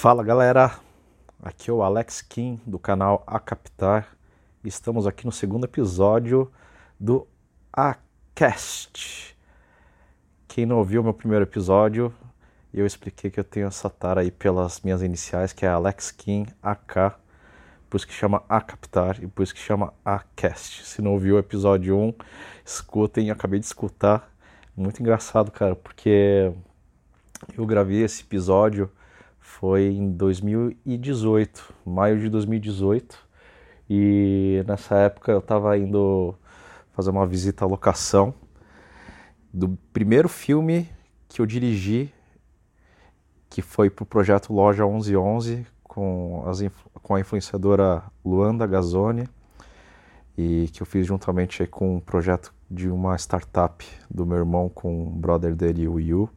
Fala galera, aqui é o Alex Kim do canal A Captar. Estamos aqui no segundo episódio do Acast. Quem não ouviu meu primeiro episódio, eu expliquei que eu tenho essa tara aí pelas minhas iniciais, que é Alex Kim AK, por isso que chama A Captar e por isso que chama Acast. Se não ouviu o episódio 1, escutem, acabei de escutar. Muito engraçado, cara, porque eu gravei esse episódio foi em 2018, maio de 2018. E nessa época eu estava indo fazer uma visita à locação do primeiro filme que eu dirigi, que foi para o projeto Loja 1111 com, as, com a influenciadora Luanda Gazzoni e que eu fiz juntamente com um projeto de uma startup do meu irmão com o brother dele, o Yu.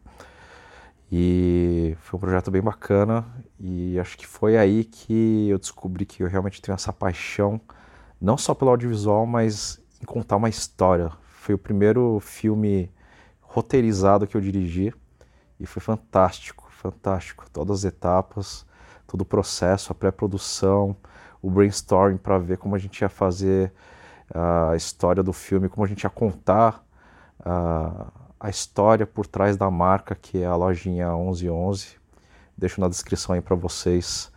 E foi um projeto bem bacana e acho que foi aí que eu descobri que eu realmente tenho essa paixão, não só pelo audiovisual, mas em contar uma história. Foi o primeiro filme roteirizado que eu dirigi e foi fantástico, fantástico. Todas as etapas, todo o processo, a pré-produção, o brainstorming para ver como a gente ia fazer a história do filme, como a gente ia contar. Uh, a história por trás da marca, que é a lojinha 1111. Deixo na descrição aí para vocês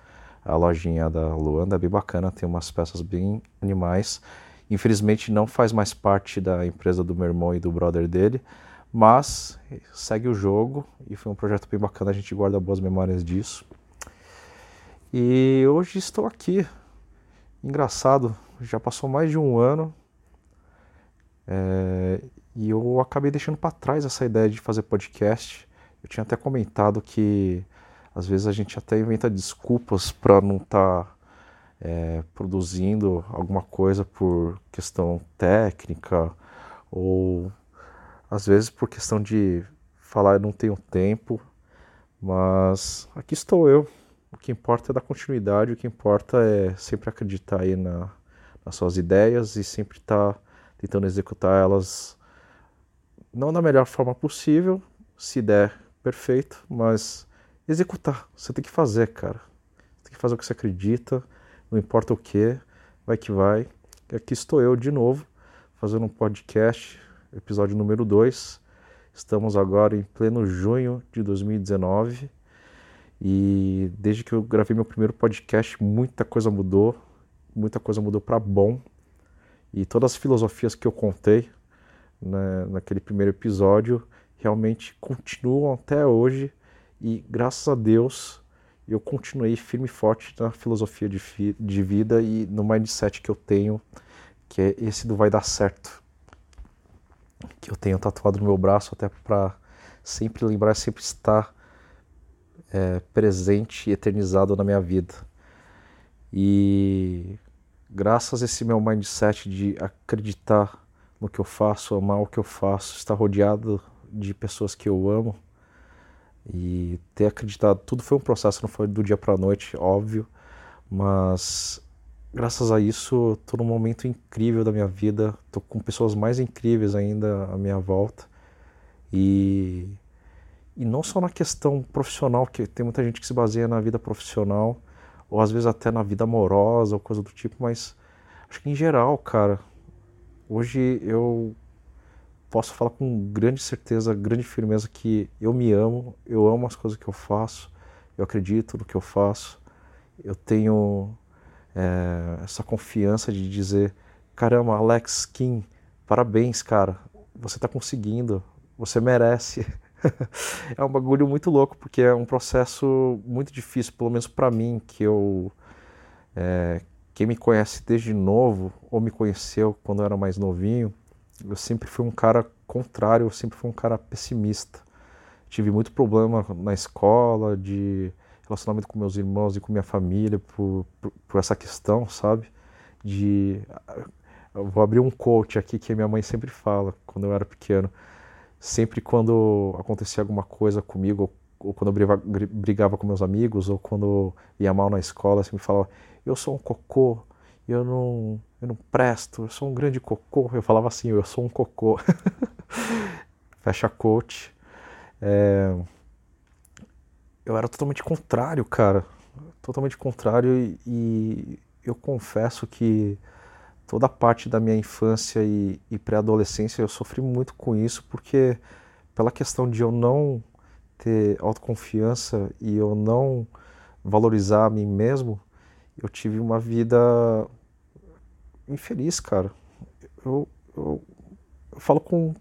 a lojinha da Luanda, bem bacana, tem umas peças bem animais. Infelizmente não faz mais parte da empresa do meu irmão e do brother dele, mas segue o jogo e foi um projeto bem bacana, a gente guarda boas memórias disso. E hoje estou aqui. Engraçado, já passou mais de um ano é, e eu acabei deixando para trás essa ideia de fazer podcast. Eu tinha até comentado que às vezes a gente até inventa desculpas para não estar tá, é, produzindo alguma coisa por questão técnica ou às vezes por questão de falar eu não tenho tempo, mas aqui estou eu. O que importa é dar continuidade, o que importa é sempre acreditar aí na, nas suas ideias e sempre estar tá tentando executar elas não da melhor forma possível, se der, perfeito, mas executar. Você tem que fazer, cara. Tem que fazer o que você acredita, não importa o que, vai que vai. E aqui estou eu de novo, fazendo um podcast, episódio número 2. Estamos agora em pleno junho de 2019 e desde que eu gravei meu primeiro podcast, muita coisa mudou, muita coisa mudou para bom. E todas as filosofias que eu contei, né, naquele primeiro episódio realmente continuam até hoje e graças a Deus eu continuei firme e forte na filosofia de, de vida e no mindset que eu tenho, que é esse do vai dar certo. Que eu tenho tatuado no meu braço até para sempre lembrar, sempre estar é, presente e eternizado na minha vida. E graças a esse meu mindset de acreditar no que eu faço, amar o que eu faço, estar rodeado de pessoas que eu amo. E ter acreditado. Tudo foi um processo, não foi do dia para a noite, óbvio, mas graças a isso estou num momento incrível da minha vida, estou com pessoas mais incríveis ainda à minha volta. E e não só na questão profissional, que tem muita gente que se baseia na vida profissional ou às vezes até na vida amorosa ou coisa do tipo, mas acho que em geral, cara, Hoje eu posso falar com grande certeza, grande firmeza que eu me amo, eu amo as coisas que eu faço, eu acredito no que eu faço, eu tenho é, essa confiança de dizer: caramba, Alex Kim, parabéns, cara, você está conseguindo, você merece. é um bagulho muito louco, porque é um processo muito difícil, pelo menos para mim, que eu. É, quem me conhece desde novo ou me conheceu quando eu era mais novinho, eu sempre fui um cara contrário, eu sempre fui um cara pessimista. Tive muito problema na escola, de relacionamento com meus irmãos e com minha família por, por, por essa questão, sabe? De. Vou abrir um quote aqui que minha mãe sempre fala quando eu era pequeno. Sempre quando acontecia alguma coisa comigo, ou quando eu brigava, com meus amigos, ou quando ia mal na escola, sempre falava: Eu sou um cocô, eu não, eu não presto, eu sou um grande cocô. Eu falava assim: Eu sou um cocô. Fecha coach. É... Eu era totalmente contrário, cara. totalmente contrário e eu confesso que toda a parte da minha infância e, e pré-adolescência eu sofri muito com isso porque pela questão de eu não ter autoconfiança e eu não valorizar a mim mesmo, eu tive uma vida infeliz, cara. Eu, eu, eu falo com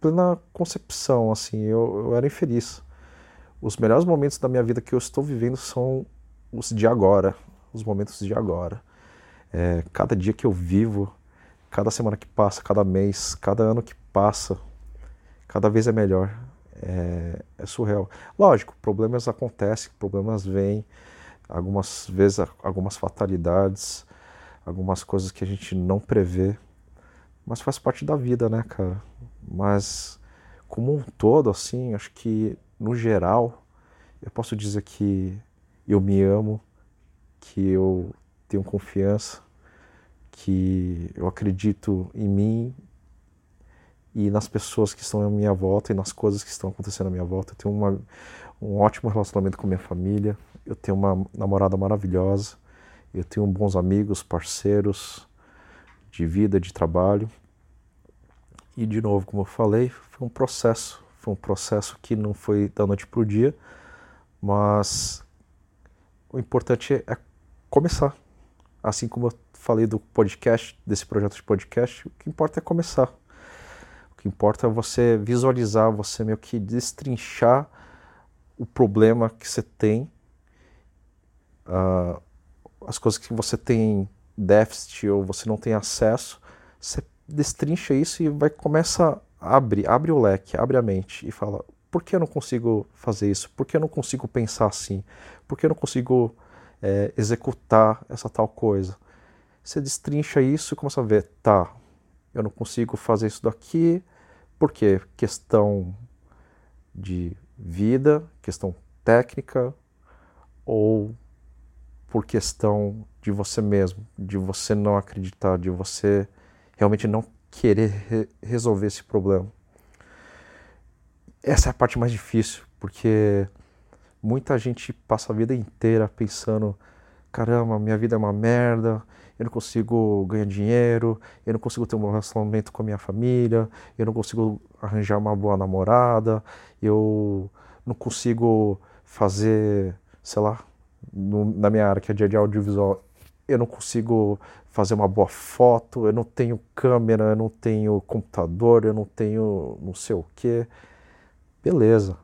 plena concepção, assim, eu, eu era infeliz. Os melhores momentos da minha vida que eu estou vivendo são os de agora, os momentos de agora. É, cada dia que eu vivo, cada semana que passa, cada mês, cada ano que passa, cada vez é melhor. É, é surreal. Lógico, problemas acontecem, problemas vêm, algumas vezes algumas fatalidades, algumas coisas que a gente não prevê, mas faz parte da vida, né, cara? Mas como um todo, assim, acho que no geral eu posso dizer que eu me amo, que eu tenho confiança, que eu acredito em mim e nas pessoas que estão à minha volta e nas coisas que estão acontecendo à minha volta. Eu tenho uma, um ótimo relacionamento com minha família, eu tenho uma namorada maravilhosa, eu tenho bons amigos, parceiros de vida, de trabalho. E de novo, como eu falei, foi um processo, foi um processo que não foi da noite para o dia, mas o importante é começar. Assim como eu falei do podcast, desse projeto de podcast, o que importa é começar. Que importa é você visualizar, você meio que destrinchar o problema que você tem, uh, as coisas que você tem déficit ou você não tem acesso, você destrincha isso e vai começa a abrir, abre o leque, abre a mente e fala: por que eu não consigo fazer isso? Por que eu não consigo pensar assim? Por que eu não consigo é, executar essa tal coisa? Você destrincha isso e começa a ver: tá, eu não consigo fazer isso daqui, por quê? Questão de vida, questão técnica ou por questão de você mesmo, de você não acreditar, de você realmente não querer re resolver esse problema. Essa é a parte mais difícil, porque muita gente passa a vida inteira pensando: caramba, minha vida é uma merda, eu não consigo ganhar dinheiro, eu não consigo ter um bom relacionamento com a minha família, eu não consigo arranjar uma boa namorada, eu não consigo fazer, sei lá, no, na minha área que é de audiovisual, eu não consigo fazer uma boa foto, eu não tenho câmera, eu não tenho computador, eu não tenho não sei o que. Beleza.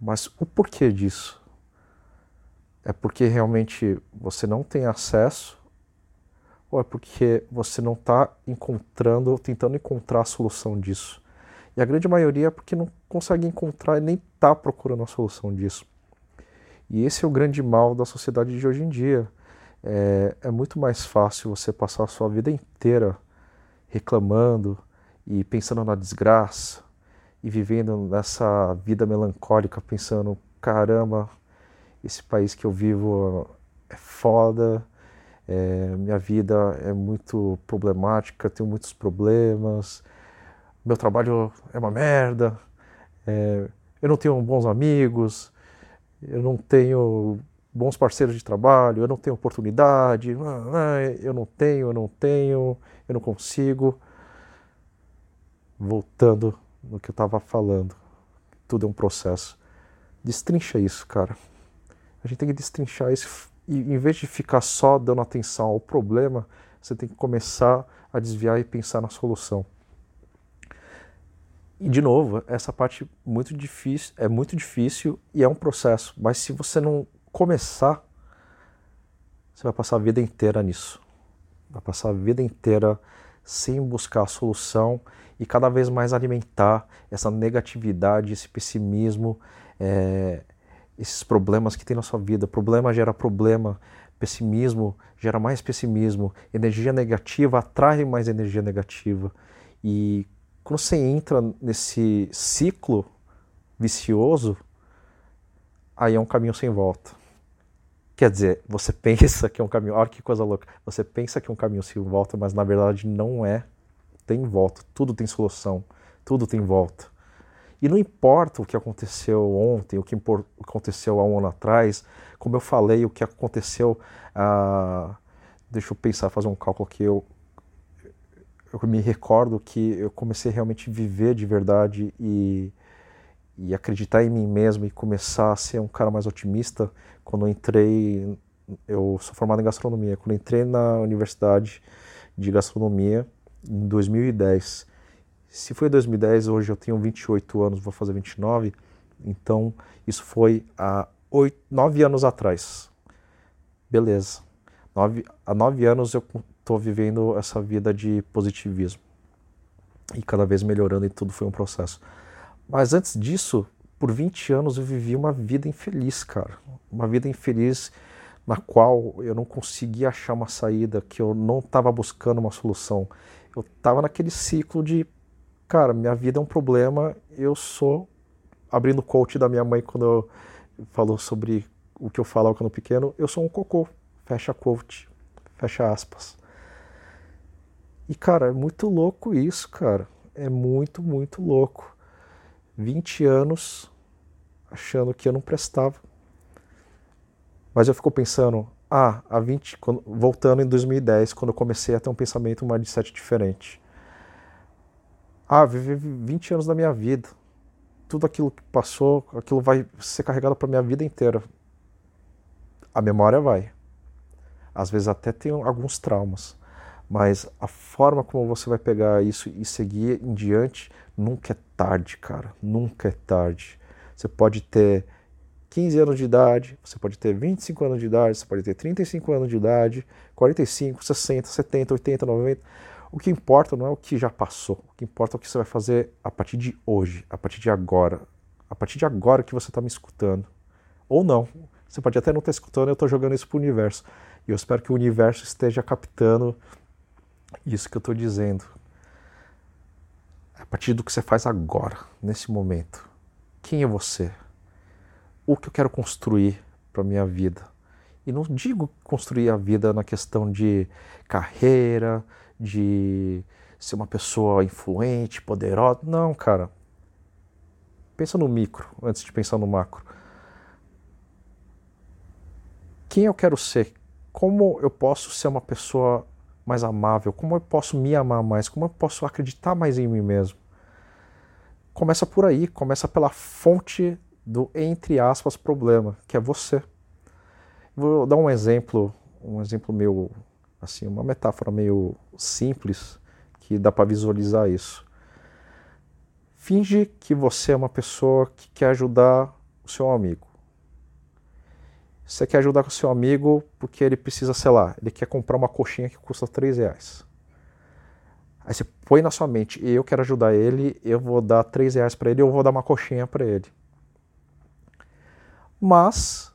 Mas o porquê disso? É porque realmente você não tem acesso ou é porque você não está encontrando, tentando encontrar a solução disso? E a grande maioria é porque não consegue encontrar e nem está procurando a solução disso. E esse é o grande mal da sociedade de hoje em dia. É, é muito mais fácil você passar a sua vida inteira reclamando e pensando na desgraça e vivendo nessa vida melancólica, pensando: caramba, esse país que eu vivo é foda, é, minha vida é muito problemática, tenho muitos problemas, meu trabalho é uma merda, é, eu não tenho bons amigos, eu não tenho bons parceiros de trabalho, eu não tenho oportunidade, ah, ah, eu não tenho, eu não tenho, eu não consigo. Voltando no que eu estava falando, tudo é um processo. Destrincha isso, cara. A gente tem que destrinchar isso e em vez de ficar só dando atenção ao problema, você tem que começar a desviar e pensar na solução. E de novo, essa parte muito difícil, é muito difícil e é um processo, mas se você não começar, você vai passar a vida inteira nisso. Vai passar a vida inteira sem buscar a solução e cada vez mais alimentar essa negatividade, esse pessimismo, é, esses problemas que tem na sua vida. Problema gera problema, pessimismo gera mais pessimismo, energia negativa atrai mais energia negativa. E quando você entra nesse ciclo vicioso, aí é um caminho sem volta. Quer dizer, você pensa que é um caminho. Olha que coisa louca. Você pensa que é um caminho sem volta, mas na verdade não é. Tem volta. Tudo tem solução. Tudo tem volta. E não importa o que aconteceu ontem, o que aconteceu há um ano atrás, como eu falei, o que aconteceu. Ah, deixa eu pensar, fazer um cálculo aqui. Eu, eu me recordo que eu comecei realmente a viver de verdade e, e acreditar em mim mesmo e começar a ser um cara mais otimista quando eu entrei. Eu sou formado em gastronomia. Quando eu entrei na universidade de gastronomia em 2010 se foi 2010, hoje eu tenho 28 anos, vou fazer 29, então isso foi há 8, 9 anos atrás. Beleza. Nove, há 9 anos eu estou vivendo essa vida de positivismo. E cada vez melhorando e tudo foi um processo. Mas antes disso, por 20 anos eu vivi uma vida infeliz, cara. Uma vida infeliz na qual eu não conseguia achar uma saída, que eu não estava buscando uma solução. Eu estava naquele ciclo de cara, minha vida é um problema, eu sou, abrindo o coach da minha mãe quando eu falou sobre o que eu falava quando pequeno, eu sou um cocô, fecha coach, fecha aspas. E, cara, é muito louco isso, cara. É muito, muito louco. 20 anos achando que eu não prestava. Mas eu fico pensando, ah, há 20, quando, voltando em 2010, quando eu comecei a ter um pensamento, um mindset diferente. Ah, vivi 20 anos da minha vida. Tudo aquilo que passou, aquilo vai ser carregado para minha vida inteira. A memória vai. Às vezes até tem alguns traumas, mas a forma como você vai pegar isso e seguir em diante nunca é tarde, cara. Nunca é tarde. Você pode ter 15 anos de idade, você pode ter 25 anos de idade, você pode ter 35 anos de idade, 45, 60, 70, 80, 90. O que importa não é o que já passou, o que importa é o que você vai fazer a partir de hoje, a partir de agora, a partir de agora que você está me escutando. Ou não, você pode até não estar escutando, eu estou jogando isso para o universo. E eu espero que o universo esteja captando isso que eu estou dizendo. A partir do que você faz agora, nesse momento. Quem é você? O que eu quero construir para minha vida? E não digo construir a vida na questão de carreira, de ser uma pessoa influente, poderosa. Não, cara. Pensa no micro antes de pensar no macro. Quem eu quero ser? Como eu posso ser uma pessoa mais amável? Como eu posso me amar mais? Como eu posso acreditar mais em mim mesmo? Começa por aí, começa pela fonte do entre aspas problema, que é você. Vou dar um exemplo, um exemplo meu assim, uma metáfora meio simples que dá para visualizar isso. Finge que você é uma pessoa que quer ajudar o seu amigo. Você quer ajudar o seu amigo porque ele precisa, sei lá, ele quer comprar uma coxinha que custa 3 reais. Aí você põe na sua mente, eu quero ajudar ele, eu vou dar 3 reais para ele, eu vou dar uma coxinha para ele. Mas,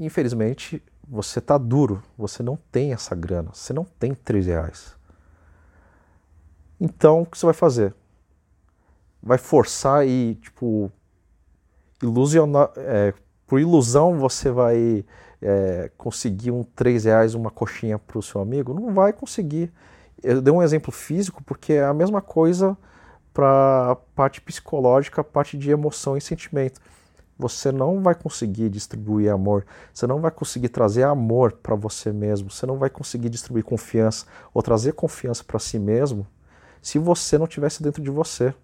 infelizmente, você tá duro, você não tem essa grana, você não tem 3 reais. Então, o que você vai fazer? Vai forçar e, tipo, ilusionar. É, por ilusão você vai é, conseguir um 3 reais, uma coxinha para o seu amigo? Não vai conseguir. Eu dei um exemplo físico porque é a mesma coisa para a parte psicológica, a parte de emoção e sentimento você não vai conseguir distribuir amor, você não vai conseguir trazer amor para você mesmo, você não vai conseguir distribuir confiança ou trazer confiança para si mesmo se você não tivesse dentro de você.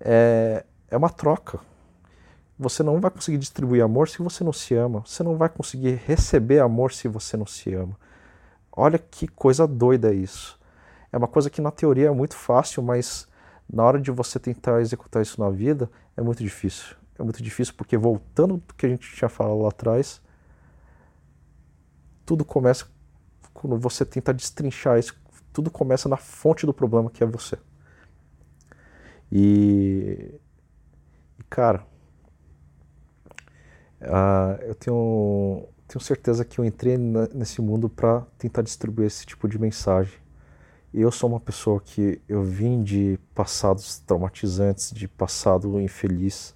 É, é uma troca. Você não vai conseguir distribuir amor se você não se ama, você não vai conseguir receber amor se você não se ama. Olha que coisa doida isso. É uma coisa que na teoria é muito fácil, mas na hora de você tentar executar isso na vida é muito difícil é muito difícil porque voltando do que a gente tinha falado lá atrás, tudo começa quando você tenta destrinchar isso, tudo começa na fonte do problema que é você. E, cara, uh, eu tenho, tenho certeza que eu entrei nesse mundo para tentar distribuir esse tipo de mensagem. Eu sou uma pessoa que eu vim de passados traumatizantes, de passado infeliz,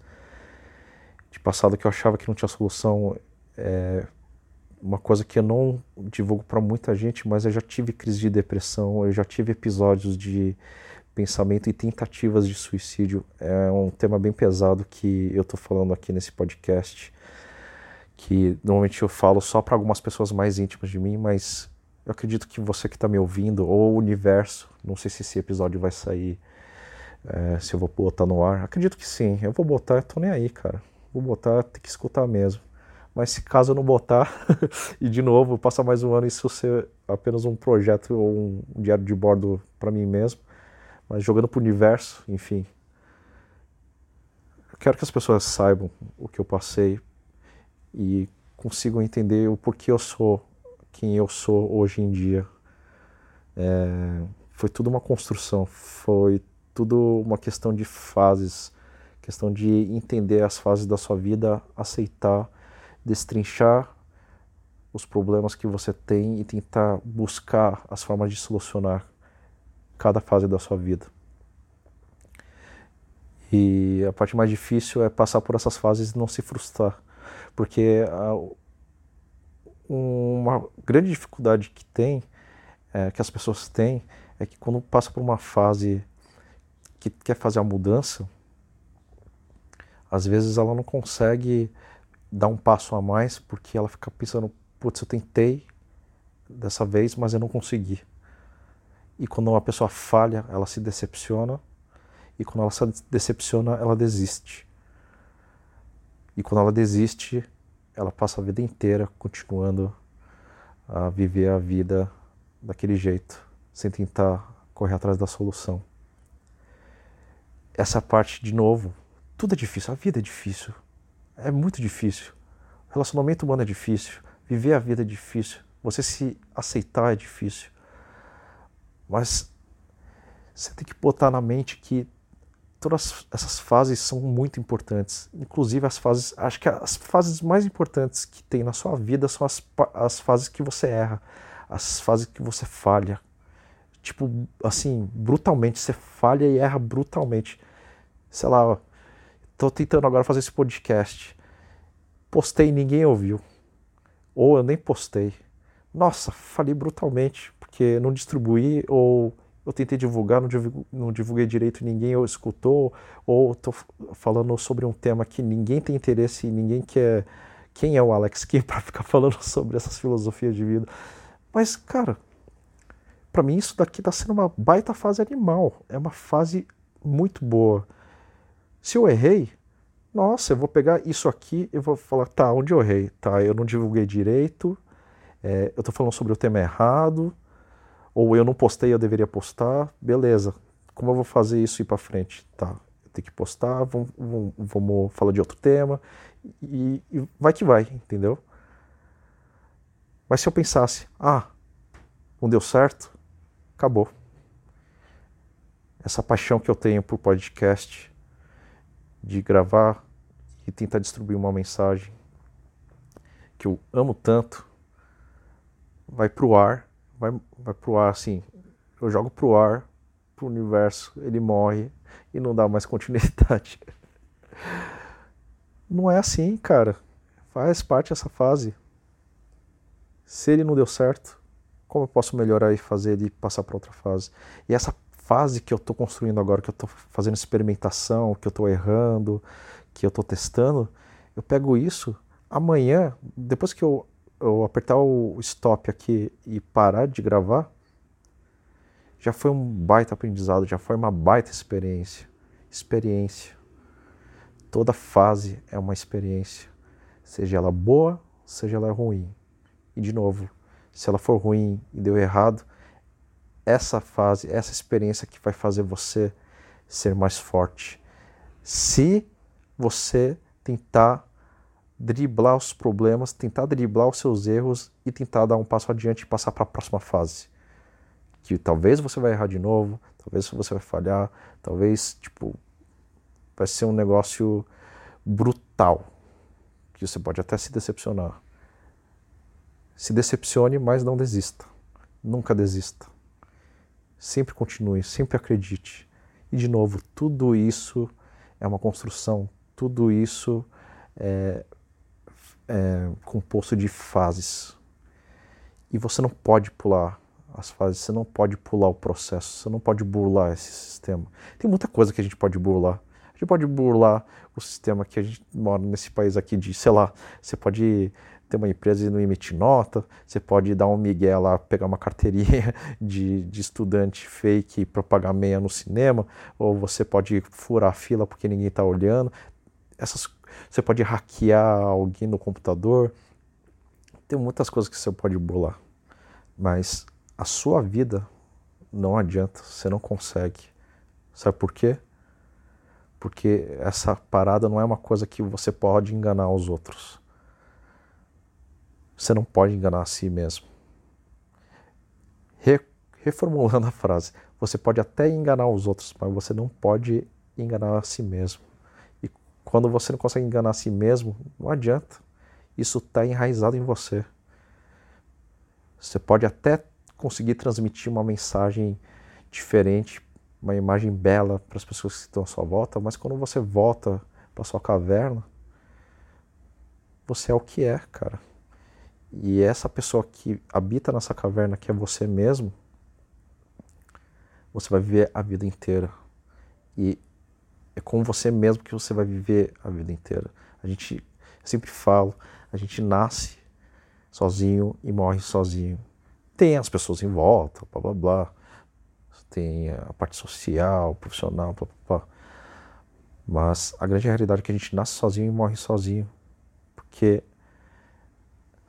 de passado que eu achava que não tinha solução. É uma coisa que eu não divulgo para muita gente, mas eu já tive crise de depressão, eu já tive episódios de pensamento e tentativas de suicídio. É um tema bem pesado que eu estou falando aqui nesse podcast, que normalmente eu falo só para algumas pessoas mais íntimas de mim, mas eu acredito que você que está me ouvindo, ou o universo, não sei se esse episódio vai sair, é, se eu vou botar no ar, acredito que sim, eu vou botar, eu tô nem aí, cara, vou botar, tem que escutar mesmo. Mas se caso eu não botar, e de novo, passar mais um ano isso ser apenas um projeto ou um diário de bordo para mim mesmo, mas jogando para o universo, enfim. Eu quero que as pessoas saibam o que eu passei e consigam entender o porquê eu sou quem eu sou hoje em dia. É, foi tudo uma construção, foi tudo uma questão de fases, questão de entender as fases da sua vida, aceitar, destrinchar os problemas que você tem e tentar buscar as formas de solucionar cada fase da sua vida. E a parte mais difícil é passar por essas fases e não se frustrar, porque uma grande dificuldade que tem, é, que as pessoas têm, é que quando passa por uma fase que quer fazer a mudança, às vezes ela não consegue dar um passo a mais porque ela fica pensando, putz, eu tentei dessa vez, mas eu não consegui. E quando uma pessoa falha, ela se decepciona. E quando ela se decepciona, ela desiste. E quando ela desiste, ela passa a vida inteira continuando a viver a vida daquele jeito, sem tentar correr atrás da solução. Essa parte, de novo, tudo é difícil, a vida é difícil. É muito difícil. O relacionamento humano é difícil, viver a vida é difícil, você se aceitar é difícil. Mas você tem que botar na mente que todas essas fases são muito importantes. Inclusive as fases, acho que as fases mais importantes que tem na sua vida são as, as fases que você erra, as fases que você falha. Tipo, assim, brutalmente, você falha e erra brutalmente. Sei lá, tô tentando agora fazer esse podcast. Postei e ninguém ouviu. Ou eu nem postei. Nossa, falei brutalmente porque não distribuí ou eu tentei divulgar, não divulguei, não divulguei direito, ninguém escutou, ou estou falando sobre um tema que ninguém tem interesse, ninguém quer. Quem é o Alex Kim para ficar falando sobre essas filosofias de vida? Mas, cara, para mim isso daqui está sendo uma baita fase animal. É uma fase muito boa. Se eu errei, nossa, eu vou pegar isso aqui e vou falar, tá, onde eu errei? Tá, eu não divulguei direito, é, eu estou falando sobre o tema errado, ou eu não postei, eu deveria postar, beleza. Como eu vou fazer isso ir para frente? Tá, eu tenho que postar, vamos, vamos, vamos falar de outro tema e, e vai que vai, entendeu? Mas se eu pensasse, ah, não deu certo, acabou. Essa paixão que eu tenho por podcast, de gravar e tentar distribuir uma mensagem que eu amo tanto, vai pro ar vai, vai pro ar assim. Eu jogo pro ar, pro universo, ele morre e não dá mais continuidade. Não é assim, cara. Faz parte dessa fase. Se ele não deu certo, como eu posso melhorar e fazer ele passar para outra fase? E essa fase que eu estou construindo agora, que eu estou fazendo experimentação, que eu estou errando, que eu estou testando, eu pego isso amanhã, depois que eu eu apertar o stop aqui e parar de gravar, já foi um baita aprendizado, já foi uma baita experiência. Experiência. Toda fase é uma experiência, seja ela boa, seja ela ruim. E de novo, se ela for ruim e deu errado, essa fase, essa experiência que vai fazer você ser mais forte. Se você tentar driblar os problemas, tentar driblar os seus erros e tentar dar um passo adiante e passar para a próxima fase. Que talvez você vai errar de novo, talvez você vai falhar, talvez, tipo, vai ser um negócio brutal, que você pode até se decepcionar. Se decepcione, mas não desista. Nunca desista. Sempre continue, sempre acredite. E de novo, tudo isso é uma construção, tudo isso é, é, composto de fases. E você não pode pular as fases, você não pode pular o processo, você não pode burlar esse sistema. Tem muita coisa que a gente pode burlar. A gente pode burlar o sistema que a gente mora nesse país aqui de, sei lá, você pode ter uma empresa e não emitir nota, você pode dar um migué lá, pegar uma carteirinha de, de estudante fake e propagar meia no cinema, ou você pode furar a fila porque ninguém está olhando. Essas, você pode hackear alguém no computador. Tem muitas coisas que você pode burlar, mas a sua vida não adianta, você não consegue. Sabe por quê? Porque essa parada não é uma coisa que você pode enganar os outros você não pode enganar a si mesmo. Re, reformulando a frase, você pode até enganar os outros, mas você não pode enganar a si mesmo. E quando você não consegue enganar a si mesmo, não adianta. Isso está enraizado em você. Você pode até conseguir transmitir uma mensagem diferente, uma imagem bela para as pessoas que estão à sua volta, mas quando você volta para sua caverna, você é o que é, cara. E essa pessoa que habita nessa caverna, que é você mesmo, você vai viver a vida inteira. E é com você mesmo que você vai viver a vida inteira. A gente, eu sempre falo, a gente nasce sozinho e morre sozinho. Tem as pessoas em volta, blá blá blá. Tem a parte social, profissional, blá blá blá. Mas a grande realidade é que a gente nasce sozinho e morre sozinho. Porque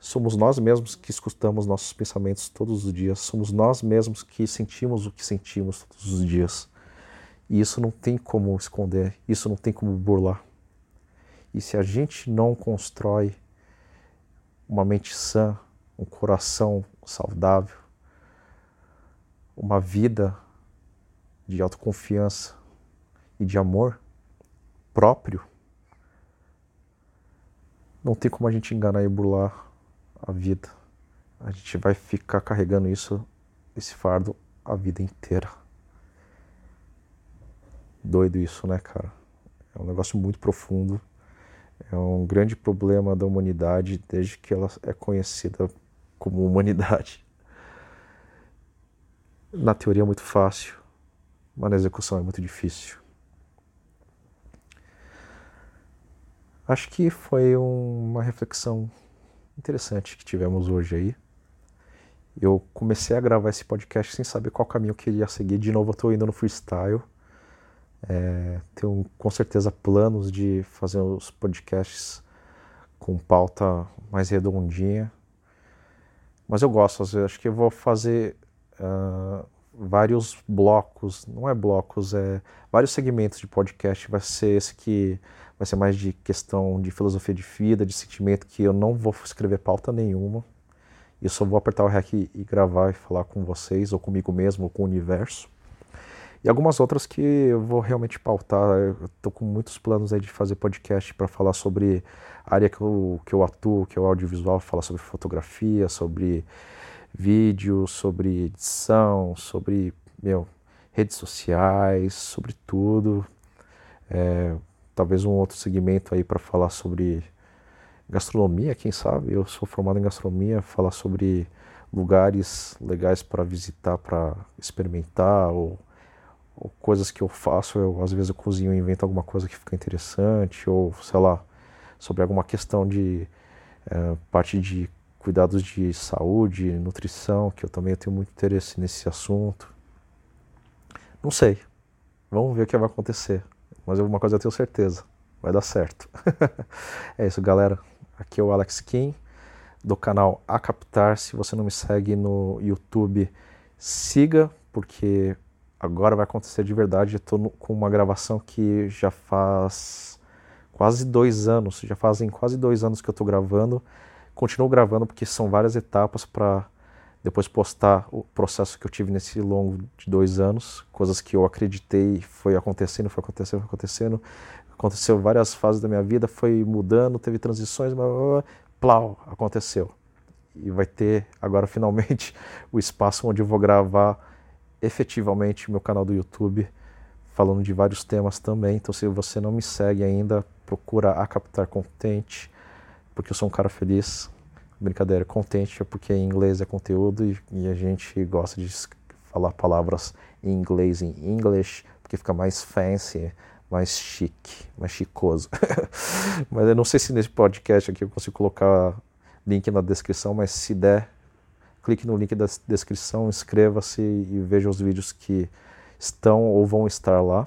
Somos nós mesmos que escutamos nossos pensamentos todos os dias, somos nós mesmos que sentimos o que sentimos todos os dias. E isso não tem como esconder, isso não tem como burlar. E se a gente não constrói uma mente sã, um coração saudável, uma vida de autoconfiança e de amor próprio, não tem como a gente enganar e burlar a vida. A gente vai ficar carregando isso, esse fardo, a vida inteira. Doido isso, né, cara? É um negócio muito profundo. É um grande problema da humanidade desde que ela é conhecida como humanidade. Na teoria é muito fácil, mas na execução é muito difícil. Acho que foi uma reflexão interessante que tivemos hoje aí. Eu comecei a gravar esse podcast sem saber qual caminho eu queria seguir. De novo, eu estou indo no freestyle. É, tenho com certeza planos de fazer os podcasts com pauta mais redondinha. Mas eu gosto, às vezes, acho que eu vou fazer uh, vários blocos, não é blocos, é vários segmentos de podcast. Vai ser esse que vai ser mais de questão de filosofia de vida, de sentimento, que eu não vou escrever pauta nenhuma. Eu só vou apertar o REC e gravar e falar com vocês, ou comigo mesmo, ou com o universo. E algumas outras que eu vou realmente pautar. Eu estou com muitos planos aí de fazer podcast para falar sobre a área que eu, que eu atuo, que é o audiovisual, falar sobre fotografia, sobre vídeo, sobre edição, sobre meu, redes sociais, sobre tudo. É, talvez um outro segmento aí para falar sobre gastronomia, quem sabe? Eu sou formado em gastronomia, falar sobre lugares legais para visitar, para experimentar, ou, ou, coisas que eu faço. Eu, às vezes eu cozinho e invento alguma coisa que fica interessante, ou sei lá, sobre alguma questão de é, parte de cuidados de saúde, nutrição, que eu também tenho muito interesse nesse assunto. Não sei. Vamos ver o que vai acontecer. Mas alguma coisa eu tenho certeza, vai dar certo. é isso, galera. Aqui é o Alex Kim, do canal A Captar. Se você não me segue no YouTube, siga, porque agora vai acontecer de verdade. Estou com uma gravação que já faz quase dois anos, já fazem quase dois anos que eu estou gravando. Continuo gravando porque são várias etapas para depois postar o processo que eu tive nesse longo de dois anos, coisas que eu acreditei foi acontecendo, foi acontecendo, foi acontecendo, aconteceu várias fases da minha vida, foi mudando, teve transições, blá, plau, aconteceu. E vai ter agora finalmente o espaço onde eu vou gravar efetivamente meu canal do YouTube, falando de vários temas também. Então, se você não me segue ainda, procura a Captar Contente, porque eu sou um cara feliz, Brincadeira, contente é porque em inglês é conteúdo e, e a gente gosta de falar palavras em inglês, em English, porque fica mais fancy, mais chique, mais chicoso. mas eu não sei se nesse podcast aqui eu consigo colocar link na descrição, mas se der, clique no link da descrição, inscreva-se e veja os vídeos que estão ou vão estar lá.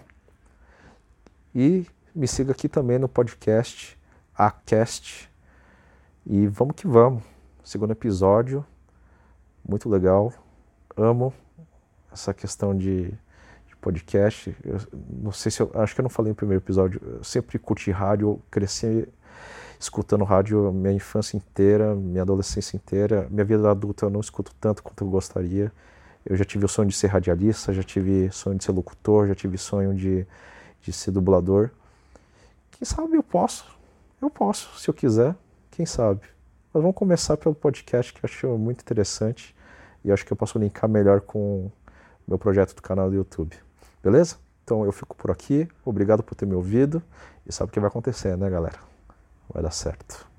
E me siga aqui também no podcast Acast. E vamos que vamos. Segundo episódio, muito legal. Amo essa questão de, de podcast. Eu não sei se eu acho que eu não falei no primeiro episódio. Eu sempre curti rádio, cresci escutando rádio minha infância inteira, minha adolescência inteira. Minha vida adulta eu não escuto tanto quanto eu gostaria. Eu já tive o sonho de ser radialista, já tive sonho de ser locutor, já tive sonho de, de ser dublador. Quem sabe eu posso, eu posso, se eu quiser, quem sabe. Mas vamos começar pelo podcast que eu acho muito interessante e acho que eu posso linkar melhor com meu projeto do canal do YouTube. Beleza? Então eu fico por aqui. Obrigado por ter me ouvido. E sabe o que vai acontecer, né, galera? Vai dar certo.